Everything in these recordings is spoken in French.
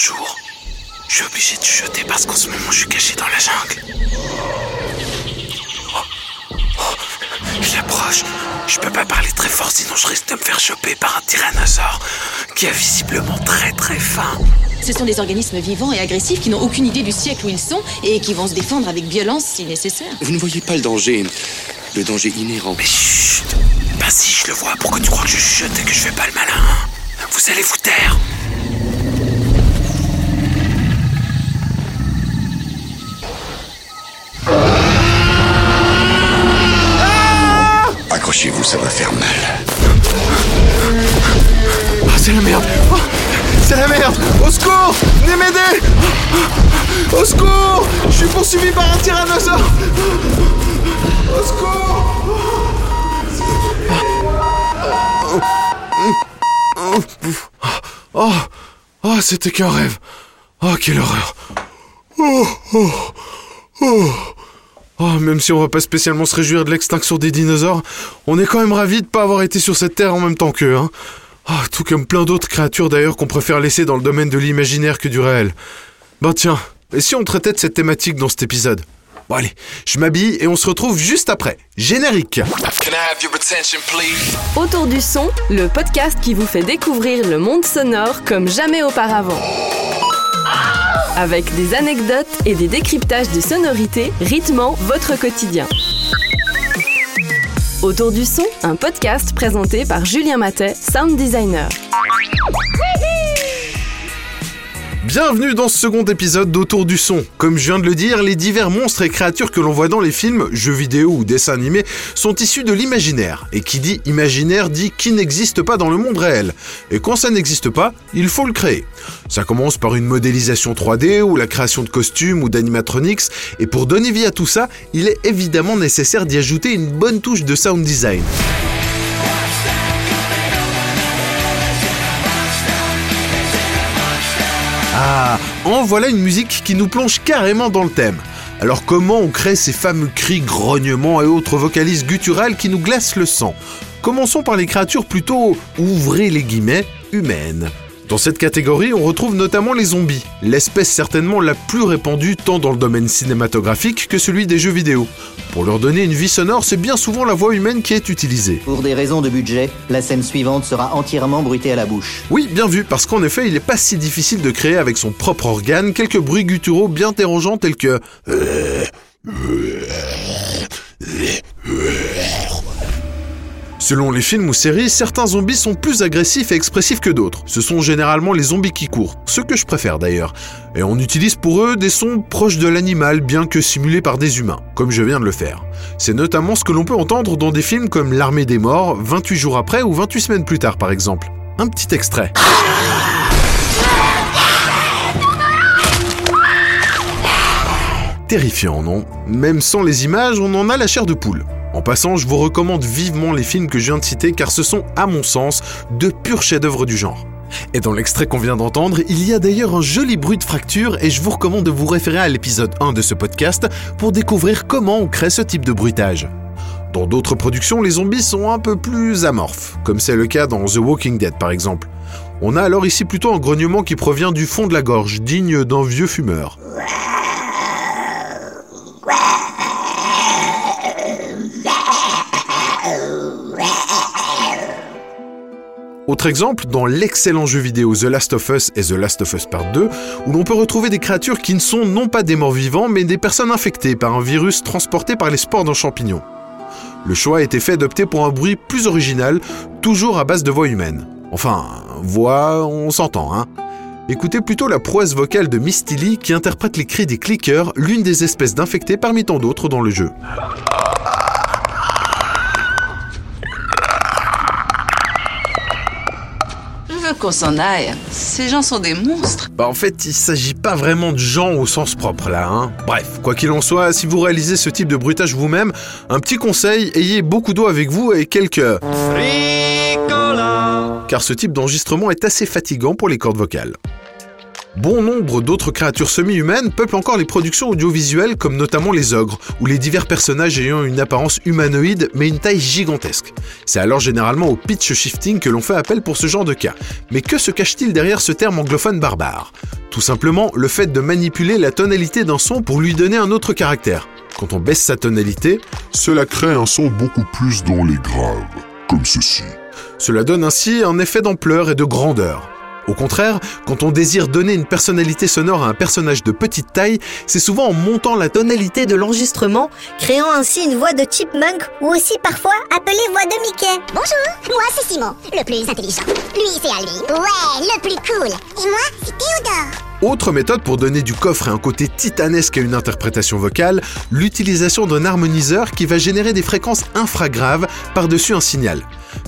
bonjour. Je suis obligé de chuchoter parce qu'en ce moment je suis caché dans la jungle. Oh, oh, Je l'approche. Je peux pas parler très fort sinon je risque de me faire choper par un tyrannosaure qui a visiblement très très faim. Ce sont des organismes vivants et agressifs qui n'ont aucune idée du siècle où ils sont et qui vont se défendre avec violence si nécessaire. Vous ne voyez pas le danger, le danger inhérent. Mais chut Bah si, je le vois. Pourquoi tu crois que je chuchote et que je fais pas le malin hein? Vous allez vous taire Accrochez-vous, ça va faire mal. Ah, c'est la merde Oh, C'est la merde Au secours Venez m'aider Au secours Je suis poursuivi par un tyrannosaure Au secours Oh, oh, c'était qu'un rêve. Oh, quelle horreur. Oh, oh, oh. Oh, même si on va pas spécialement se réjouir de l'extinction des dinosaures, on est quand même ravis de pas avoir été sur cette terre en même temps qu'eux, hein. Ah, tout comme plein d'autres créatures d'ailleurs qu'on préfère laisser dans le domaine de l'imaginaire que du réel. Ben tiens, et si on traitait de cette thématique dans cet épisode? Bon allez, je m'habille et on se retrouve juste après. Générique Can I have your attention, please? Autour du son, le podcast qui vous fait découvrir le monde sonore comme jamais auparavant. Avec des anecdotes et des décryptages de sonorités rythmant votre quotidien. Autour du son, un podcast présenté par Julien Matet, sound designer. Bienvenue dans ce second épisode d'Autour du son. Comme je viens de le dire, les divers monstres et créatures que l'on voit dans les films, jeux vidéo ou dessins animés sont issus de l'imaginaire. Et qui dit imaginaire dit qui n'existe pas dans le monde réel. Et quand ça n'existe pas, il faut le créer. Ça commence par une modélisation 3D ou la création de costumes ou d'animatronics. Et pour donner vie à tout ça, il est évidemment nécessaire d'y ajouter une bonne touche de sound design. Ah, en voilà une musique qui nous plonge carrément dans le thème. Alors comment on crée ces fameux cris, grognements et autres vocalises gutturales qui nous glacent le sang? Commençons par les créatures plutôt, ouvrez les guillemets, humaines. Dans cette catégorie, on retrouve notamment les zombies, l'espèce certainement la plus répandue tant dans le domaine cinématographique que celui des jeux vidéo. Pour leur donner une vie sonore, c'est bien souvent la voix humaine qui est utilisée. Pour des raisons de budget, la scène suivante sera entièrement bruitée à la bouche. Oui, bien vu, parce qu'en effet, il n'est pas si difficile de créer avec son propre organe quelques bruits gutturaux bien dérangeants tels que... Selon les films ou séries, certains zombies sont plus agressifs et expressifs que d'autres. Ce sont généralement les zombies qui courent, ce que je préfère d'ailleurs. Et on utilise pour eux des sons proches de l'animal, bien que simulés par des humains, comme je viens de le faire. C'est notamment ce que l'on peut entendre dans des films comme L'Armée des Morts, 28 jours après ou 28 semaines plus tard par exemple. Un petit extrait. Terrifiant, non? Même sans les images, on en a la chair de poule. En passant, je vous recommande vivement les films que je viens de citer car ce sont, à mon sens, de purs chefs-d'œuvre du genre. Et dans l'extrait qu'on vient d'entendre, il y a d'ailleurs un joli bruit de fracture et je vous recommande de vous référer à l'épisode 1 de ce podcast pour découvrir comment on crée ce type de bruitage. Dans d'autres productions, les zombies sont un peu plus amorphes, comme c'est le cas dans The Walking Dead par exemple. On a alors ici plutôt un grognement qui provient du fond de la gorge, digne d'un vieux fumeur. Autre exemple, dans l'excellent jeu vidéo The Last of Us et The Last of Us Part 2, où l'on peut retrouver des créatures qui ne sont non pas des morts vivants, mais des personnes infectées par un virus transporté par les spores d'un champignon. Le choix a été fait d'opter pour un bruit plus original, toujours à base de voix humaine. Enfin, voix, on s'entend, hein. Écoutez plutôt la prouesse vocale de Misty Lee qui interprète les cris des clickers, l'une des espèces d'infectés parmi tant d'autres dans le jeu. Qu'on s'en aille. Ces gens sont des monstres. Bah en fait, il s'agit pas vraiment de gens au sens propre là, hein. Bref, quoi qu'il en soit, si vous réalisez ce type de bruitage vous-même, un petit conseil, ayez beaucoup d'eau avec vous et quelques... Car ce type d'enregistrement est assez fatigant pour les cordes vocales. Bon nombre d'autres créatures semi-humaines peuplent encore les productions audiovisuelles comme notamment les ogres, ou les divers personnages ayant une apparence humanoïde mais une taille gigantesque. C'est alors généralement au pitch shifting que l'on fait appel pour ce genre de cas. Mais que se cache-t-il derrière ce terme anglophone barbare? Tout simplement, le fait de manipuler la tonalité d'un son pour lui donner un autre caractère. Quand on baisse sa tonalité, cela crée un son beaucoup plus dans les graves, comme ceci. Cela donne ainsi un effet d'ampleur et de grandeur. Au contraire, quand on désire donner une personnalité sonore à un personnage de petite taille, c'est souvent en montant la tonalité de l'enregistrement, créant ainsi une voix de chipmunk ou aussi parfois appelée voix de Mickey. Bonjour, moi c'est Simon, le plus intelligent. Lui c'est Alvin, ouais, le plus cool. Et moi c'est Théodore. Autre méthode pour donner du coffre et un côté titanesque à une interprétation vocale, l'utilisation d'un harmoniseur qui va générer des fréquences infragraves par-dessus un signal.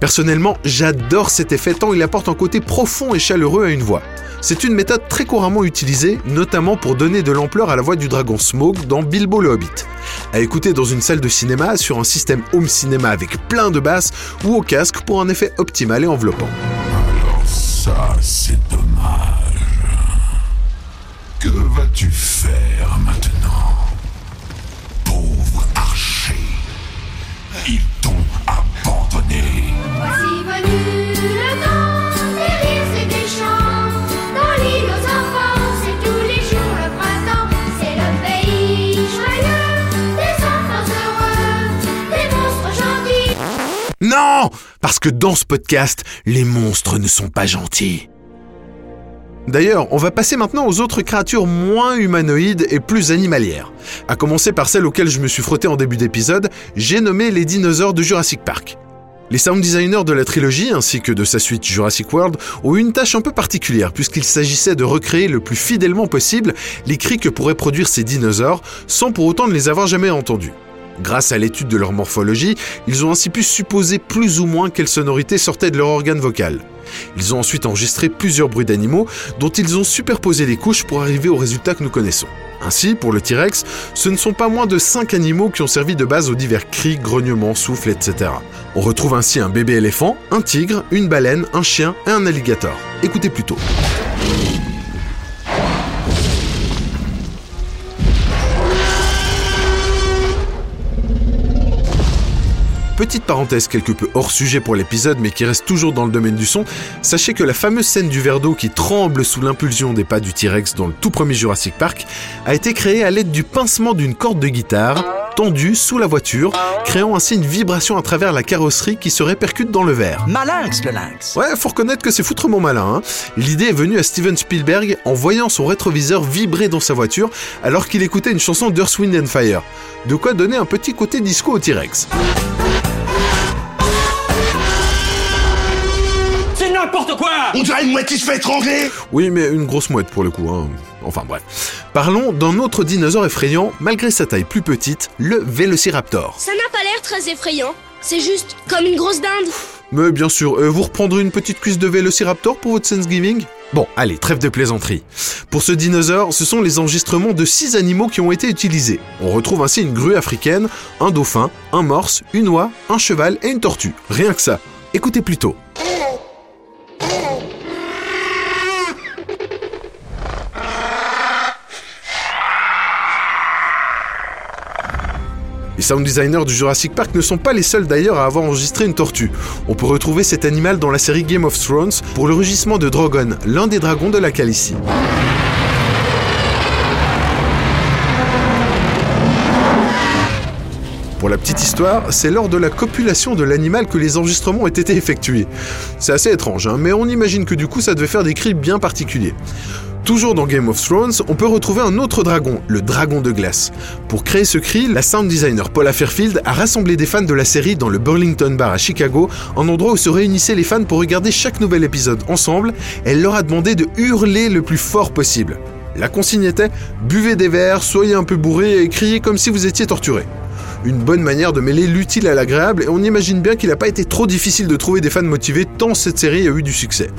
Personnellement, j'adore cet effet tant il apporte un côté profond et chaleureux à une voix. C'est une méthode très couramment utilisée, notamment pour donner de l'ampleur à la voix du dragon Smoke dans Bilbo le Hobbit. À écouter dans une salle de cinéma sur un système home cinéma avec plein de basses ou au casque pour un effet optimal et enveloppant. Alors ça, c'est dommage. Que vas-tu faire? Parce que dans ce podcast, les monstres ne sont pas gentils. D'ailleurs, on va passer maintenant aux autres créatures moins humanoïdes et plus animalières. À commencer par celles auxquelles je me suis frotté en début d'épisode, j'ai nommé les dinosaures de Jurassic Park. Les sound designers de la trilogie ainsi que de sa suite Jurassic World ont eu une tâche un peu particulière puisqu'il s'agissait de recréer le plus fidèlement possible les cris que pourraient produire ces dinosaures sans pour autant ne les avoir jamais entendus. Grâce à l'étude de leur morphologie, ils ont ainsi pu supposer plus ou moins quelles sonorités sortaient de leur organe vocal. Ils ont ensuite enregistré plusieurs bruits d'animaux dont ils ont superposé les couches pour arriver au résultat que nous connaissons. Ainsi, pour le T-Rex, ce ne sont pas moins de 5 animaux qui ont servi de base aux divers cris, grognements, souffles, etc. On retrouve ainsi un bébé éléphant, un tigre, une baleine, un chien et un alligator. Écoutez plutôt. Petite parenthèse quelque peu hors sujet pour l'épisode mais qui reste toujours dans le domaine du son, sachez que la fameuse scène du verre d'eau qui tremble sous l'impulsion des pas du T-Rex dans le tout premier Jurassic Park a été créée à l'aide du pincement d'une corde de guitare tendue sous la voiture, créant ainsi une vibration à travers la carrosserie qui se répercute dans le verre. Malinx le lynx Ouais, faut reconnaître que c'est foutrement malin. Hein L'idée est venue à Steven Spielberg en voyant son rétroviseur vibrer dans sa voiture alors qu'il écoutait une chanson d'Earth, Wind and Fire. De quoi donner un petit côté disco au T-Rex. Quoi On dirait une mouette qui se fait étrangler Oui, mais une grosse mouette pour le coup. Hein. Enfin bref. Parlons d'un autre dinosaure effrayant, malgré sa taille plus petite, le Velociraptor. Ça n'a pas l'air très effrayant. C'est juste comme une grosse dinde. Mais bien sûr, euh, vous reprendrez une petite cuisse de Velociraptor pour votre Thanksgiving? Bon, allez, trêve de plaisanterie. Pour ce dinosaure, ce sont les enregistrements de six animaux qui ont été utilisés. On retrouve ainsi une grue africaine, un dauphin, un morse, une oie, un cheval et une tortue. Rien que ça. Écoutez plutôt. Les sound designers du Jurassic Park ne sont pas les seuls d'ailleurs à avoir enregistré une tortue. On peut retrouver cet animal dans la série Game of Thrones pour le rugissement de Drogon, l'un des dragons de la Calicie. Pour la petite histoire, c'est lors de la copulation de l'animal que les enregistrements ont été effectués. C'est assez étrange, hein, mais on imagine que du coup ça devait faire des cris bien particuliers. Toujours dans Game of Thrones, on peut retrouver un autre dragon, le dragon de glace. Pour créer ce cri, la sound designer Paula Fairfield a rassemblé des fans de la série dans le Burlington Bar à Chicago, un endroit où se réunissaient les fans pour regarder chaque nouvel épisode ensemble. Elle leur a demandé de hurler le plus fort possible. La consigne était buvez des verres, soyez un peu bourrés et criez comme si vous étiez torturé. Une bonne manière de mêler l'utile à l'agréable et on imagine bien qu'il n'a pas été trop difficile de trouver des fans motivés tant cette série a eu du succès.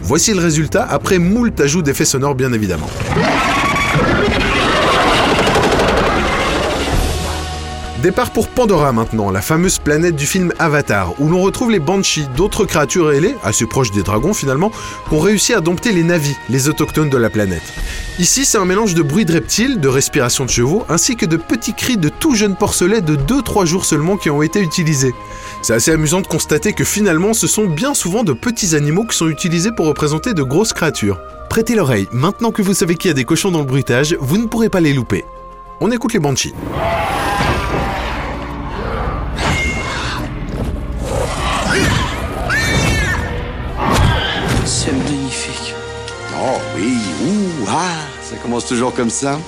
Voici le résultat après moult ajouts d'effets sonores bien évidemment. Départ pour Pandora maintenant, la fameuse planète du film Avatar, où l'on retrouve les Banshees, d'autres créatures ailées, assez proches des dragons finalement, qui ont réussi à dompter les navis, les autochtones de la planète. Ici, c'est un mélange de bruits de reptiles, de respiration de chevaux, ainsi que de petits cris de tout jeunes porcelets de 2-3 jours seulement qui ont été utilisés. C'est assez amusant de constater que finalement, ce sont bien souvent de petits animaux qui sont utilisés pour représenter de grosses créatures. Prêtez l'oreille, maintenant que vous savez qu'il y a des cochons dans le bruitage, vous ne pourrez pas les louper. On écoute les Banshees. Oui, ouh, ah, ça commence toujours comme ça.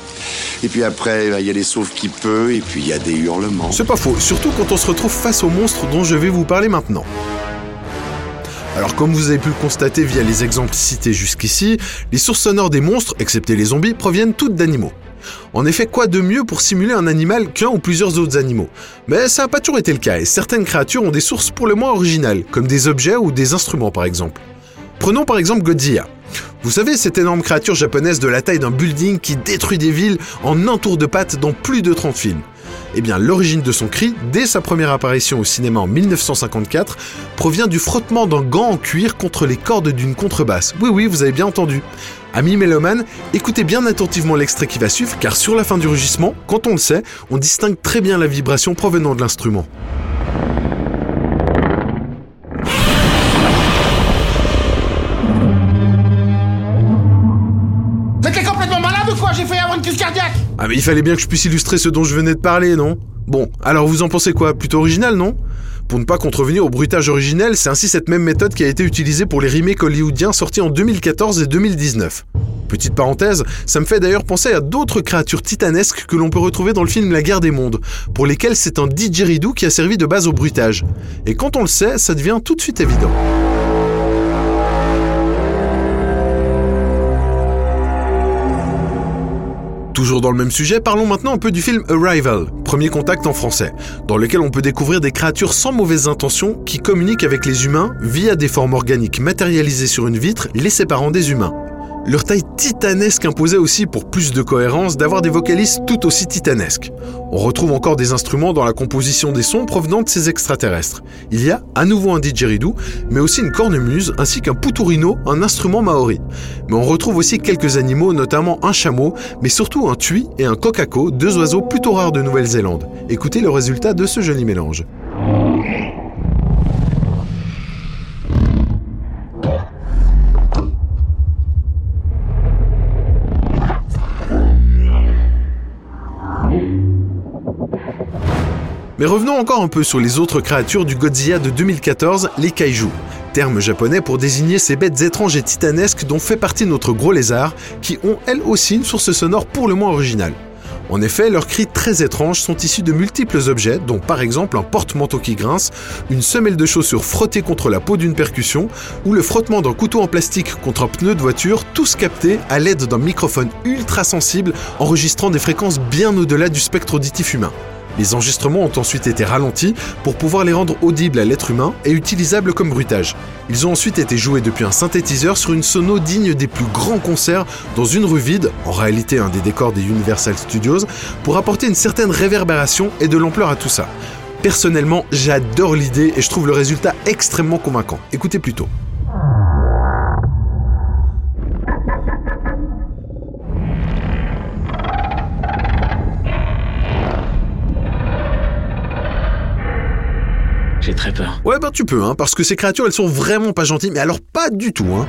Et puis après, bah, il y a les sauves qui peut, et puis il y a des hurlements. C'est pas faux, surtout quand on se retrouve face au monstre dont je vais vous parler maintenant. Alors comme vous avez pu le constater via les exemples cités jusqu'ici, les sources sonores des monstres, excepté les zombies, proviennent toutes d'animaux. En effet, quoi de mieux pour simuler un animal qu'un ou plusieurs autres animaux? Mais ça n'a pas toujours été le cas, et certaines créatures ont des sources pour le moins originales, comme des objets ou des instruments par exemple. Prenons par exemple Godzilla. Vous savez, cette énorme créature japonaise de la taille d'un building qui détruit des villes en un tour de patte dans plus de 30 films. Eh bien, l'origine de son cri, dès sa première apparition au cinéma en 1954, provient du frottement d'un gant en cuir contre les cordes d'une contrebasse. Oui, oui, vous avez bien entendu. Amis mélomanes, écoutez bien attentivement l'extrait qui va suivre, car sur la fin du rugissement, quand on le sait, on distingue très bien la vibration provenant de l'instrument. Ah mais il fallait bien que je puisse illustrer ce dont je venais de parler, non? Bon, alors vous en pensez quoi? Plutôt original, non? Pour ne pas contrevenir au bruitage originel, c'est ainsi cette même méthode qui a été utilisée pour les remakes hollywoodiens sortis en 2014 et 2019. Petite parenthèse, ça me fait d'ailleurs penser à d'autres créatures titanesques que l'on peut retrouver dans le film La guerre des mondes, pour lesquelles c'est un didgeridoo qui a servi de base au bruitage. Et quand on le sait, ça devient tout de suite évident. Toujours dans le même sujet, parlons maintenant un peu du film Arrival, Premier Contact en français, dans lequel on peut découvrir des créatures sans mauvaises intentions qui communiquent avec les humains via des formes organiques matérialisées sur une vitre les séparant des humains. Leur taille titanesque imposait aussi, pour plus de cohérence, d'avoir des vocalistes tout aussi titanesques. On retrouve encore des instruments dans la composition des sons provenant de ces extraterrestres. Il y a à nouveau un didgeridoo, mais aussi une cornemuse ainsi qu'un puturino, un instrument maori. Mais on retrouve aussi quelques animaux, notamment un chameau, mais surtout un tui et un kokako, deux oiseaux plutôt rares de Nouvelle-Zélande. Écoutez le résultat de ce joli mélange. Mais revenons encore un peu sur les autres créatures du Godzilla de 2014, les kaiju, terme japonais pour désigner ces bêtes étranges et titanesques dont fait partie notre gros lézard, qui ont elles aussi une source sonore pour le moins originale. En effet, leurs cris très étranges sont issus de multiples objets, dont par exemple un porte-manteau qui grince, une semelle de chaussure frottée contre la peau d'une percussion, ou le frottement d'un couteau en plastique contre un pneu de voiture, tous captés à l'aide d'un microphone ultra sensible enregistrant des fréquences bien au-delà du spectre auditif humain. Les enregistrements ont ensuite été ralentis pour pouvoir les rendre audibles à l'être humain et utilisables comme bruitage. Ils ont ensuite été joués depuis un synthétiseur sur une sono digne des plus grands concerts dans une rue vide, en réalité un des décors des Universal Studios, pour apporter une certaine réverbération et de l'ampleur à tout ça. Personnellement, j'adore l'idée et je trouve le résultat extrêmement convaincant. Écoutez plutôt. Ouais, bah tu peux, hein, parce que ces créatures, elles sont vraiment pas gentilles, mais alors pas du tout, hein.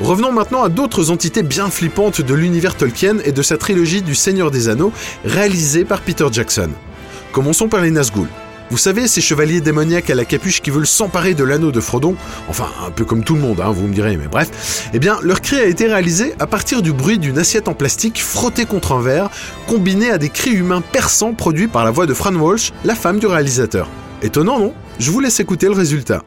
Revenons maintenant à d'autres entités bien flippantes de l'univers Tolkien et de sa trilogie du Seigneur des Anneaux, réalisée par Peter Jackson. Commençons par les Nazgûl. Vous savez, ces chevaliers démoniaques à la capuche qui veulent s'emparer de l'anneau de Frodon, enfin un peu comme tout le monde, hein, vous me direz, mais bref, eh bien leur cri a été réalisé à partir du bruit d'une assiette en plastique frottée contre un verre, combiné à des cris humains perçants produits par la voix de Fran Walsh, la femme du réalisateur. Étonnant, non? Je vous laisse écouter le résultat.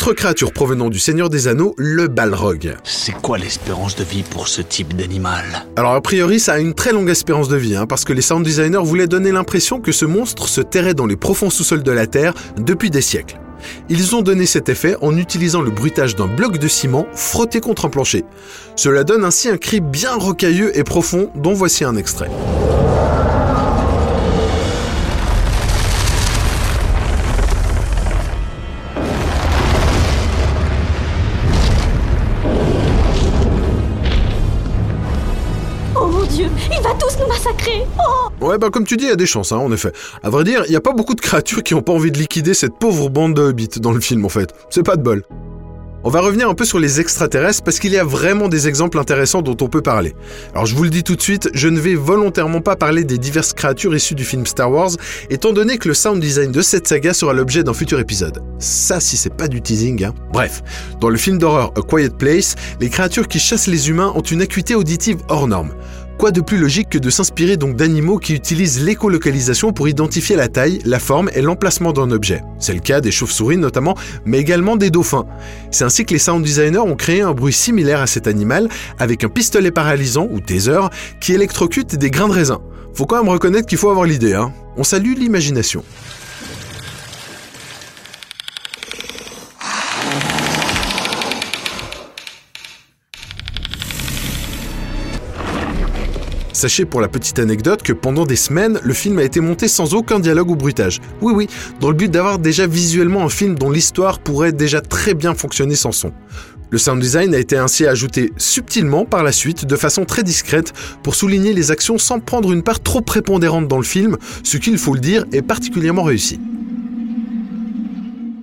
Autre créature provenant du Seigneur des Anneaux, le Balrog. C'est quoi l'espérance de vie pour ce type d'animal? Alors a priori ça a une très longue espérance de vie, hein, parce que les sound designers voulaient donner l'impression que ce monstre se terrait dans les profonds sous-sols de la Terre depuis des siècles. Ils ont donné cet effet en utilisant le bruitage d'un bloc de ciment frotté contre un plancher. Cela donne ainsi un cri bien rocailleux et profond dont voici un extrait. Ouais, bah comme tu dis, il y a des chances, hein, en effet. À vrai dire, il n'y a pas beaucoup de créatures qui ont pas envie de liquider cette pauvre bande de hobbits dans le film, en fait. C'est pas de bol. On va revenir un peu sur les extraterrestres parce qu'il y a vraiment des exemples intéressants dont on peut parler. Alors je vous le dis tout de suite, je ne vais volontairement pas parler des diverses créatures issues du film Star Wars, étant donné que le sound design de cette saga sera l'objet d'un futur épisode. Ça si c'est pas du teasing, hein. Bref, dans le film d'horreur A Quiet Place, les créatures qui chassent les humains ont une acuité auditive hors norme. Quoi de plus logique que de s'inspirer donc d'animaux qui utilisent l'écolocalisation pour identifier la taille, la forme et l'emplacement d'un objet? C'est le cas des chauves-souris notamment, mais également des dauphins. C'est ainsi que les sound designers ont créé un bruit similaire à cet animal avec un pistolet paralysant ou taser qui électrocute des grains de raisin. Faut quand même reconnaître qu'il faut avoir l'idée, hein. On salue l'imagination. Sachez pour la petite anecdote que pendant des semaines, le film a été monté sans aucun dialogue ou bruitage. Oui oui, dans le but d'avoir déjà visuellement un film dont l'histoire pourrait déjà très bien fonctionner sans son. Le sound design a été ainsi ajouté subtilement par la suite, de façon très discrète, pour souligner les actions sans prendre une part trop prépondérante dans le film, ce qu'il faut le dire est particulièrement réussi.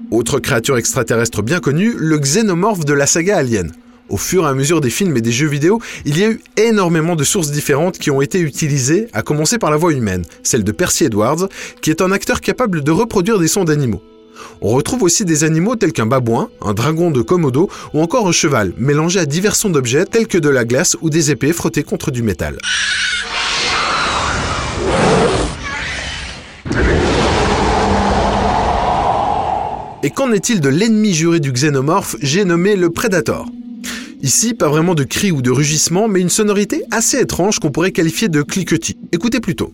Autre créature extraterrestre bien connue, le xénomorphe de la saga Alien. Au fur et à mesure des films et des jeux vidéo, il y a eu énormément de sources différentes qui ont été utilisées, à commencer par la voix humaine, celle de Percy Edwards, qui est un acteur capable de reproduire des sons d'animaux. On retrouve aussi des animaux tels qu'un babouin, un dragon de Komodo ou encore un cheval, mélangés à divers sons d'objets tels que de la glace ou des épées frottées contre du métal. Et qu'en est-il de l'ennemi juré du xénomorphe, j'ai nommé le Predator? Ici, pas vraiment de cris ou de rugissements, mais une sonorité assez étrange qu'on pourrait qualifier de cliquetis. Écoutez plutôt.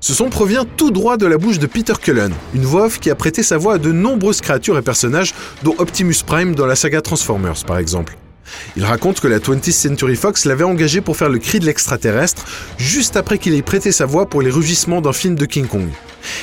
Ce son provient tout droit de la bouche de Peter Cullen, une voix qui a prêté sa voix à de nombreuses créatures et personnages, dont Optimus Prime dans la saga Transformers par exemple. Il raconte que la 20th Century Fox l'avait engagé pour faire le cri de l'extraterrestre, juste après qu'il ait prêté sa voix pour les rugissements d'un film de King Kong.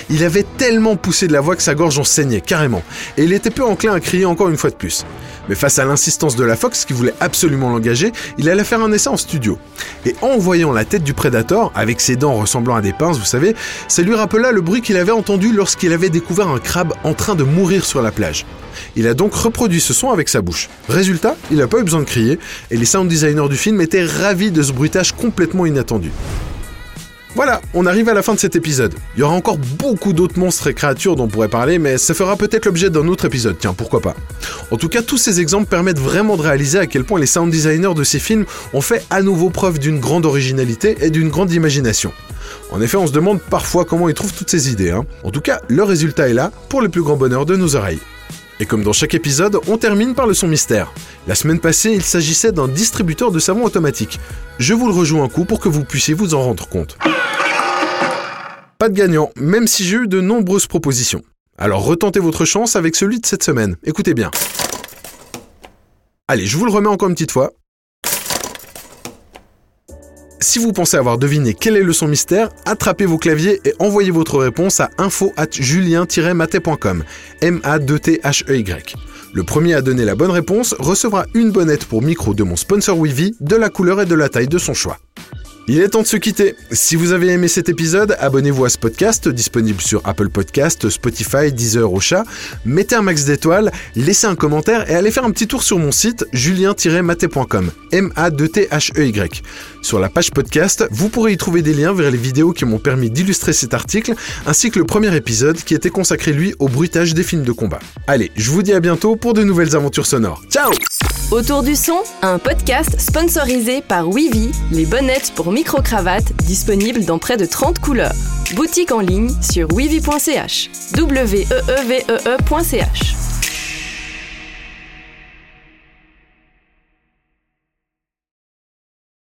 Il avait tellement poussé de la voix que sa gorge en saignait carrément, et il était peu enclin à crier encore une fois de plus. Mais face à l'insistance de la Fox qui voulait absolument l'engager, il allait faire un essai en studio. Et en voyant la tête du Predator, avec ses dents ressemblant à des pinces, vous savez, ça lui rappela le bruit qu'il avait entendu lorsqu'il avait découvert un crabe en train de mourir sur la plage. Il a donc reproduit ce son avec sa bouche. Résultat, il n'a pas eu besoin de crier, et les sound designers du film étaient ravis de ce bruitage complètement inattendu. Voilà, on arrive à la fin de cet épisode. Il y aura encore beaucoup d'autres monstres et créatures dont on pourrait parler, mais ça fera peut-être l'objet d'un autre épisode, tiens, pourquoi pas. En tout cas, tous ces exemples permettent vraiment de réaliser à quel point les sound designers de ces films ont fait à nouveau preuve d'une grande originalité et d'une grande imagination. En effet, on se demande parfois comment ils trouvent toutes ces idées. Hein. En tout cas, le résultat est là, pour le plus grand bonheur de nos oreilles. Et comme dans chaque épisode, on termine par le son mystère. La semaine passée, il s'agissait d'un distributeur de savon automatique. Je vous le rejoue un coup pour que vous puissiez vous en rendre compte. Pas de gagnant, même si j'ai eu de nombreuses propositions. Alors retentez votre chance avec celui de cette semaine. Écoutez bien. Allez, je vous le remets encore une petite fois. Si vous pensez avoir deviné quel est le son mystère, attrapez vos claviers et envoyez votre réponse à info at julien-maté.com. M-A-2-T-H-E-Y. Le premier à donner la bonne réponse recevra une bonnette pour micro de mon sponsor Wivi de la couleur et de la taille de son choix. Il est temps de se quitter. Si vous avez aimé cet épisode, abonnez-vous à ce podcast, disponible sur Apple Podcast, Spotify, Deezer au chat. Mettez un max d'étoiles, laissez un commentaire et allez faire un petit tour sur mon site julien-maté.com. M-A-2-T-H-E-Y. Sur la page podcast, vous pourrez y trouver des liens vers les vidéos qui m'ont permis d'illustrer cet article, ainsi que le premier épisode qui était consacré lui au bruitage des films de combat. Allez, je vous dis à bientôt pour de nouvelles aventures sonores. Ciao Autour du son, un podcast sponsorisé par les bonnettes pour micro-cravates disponibles dans près de 30 couleurs. Boutique en ligne sur weavy.ch. e e e -E.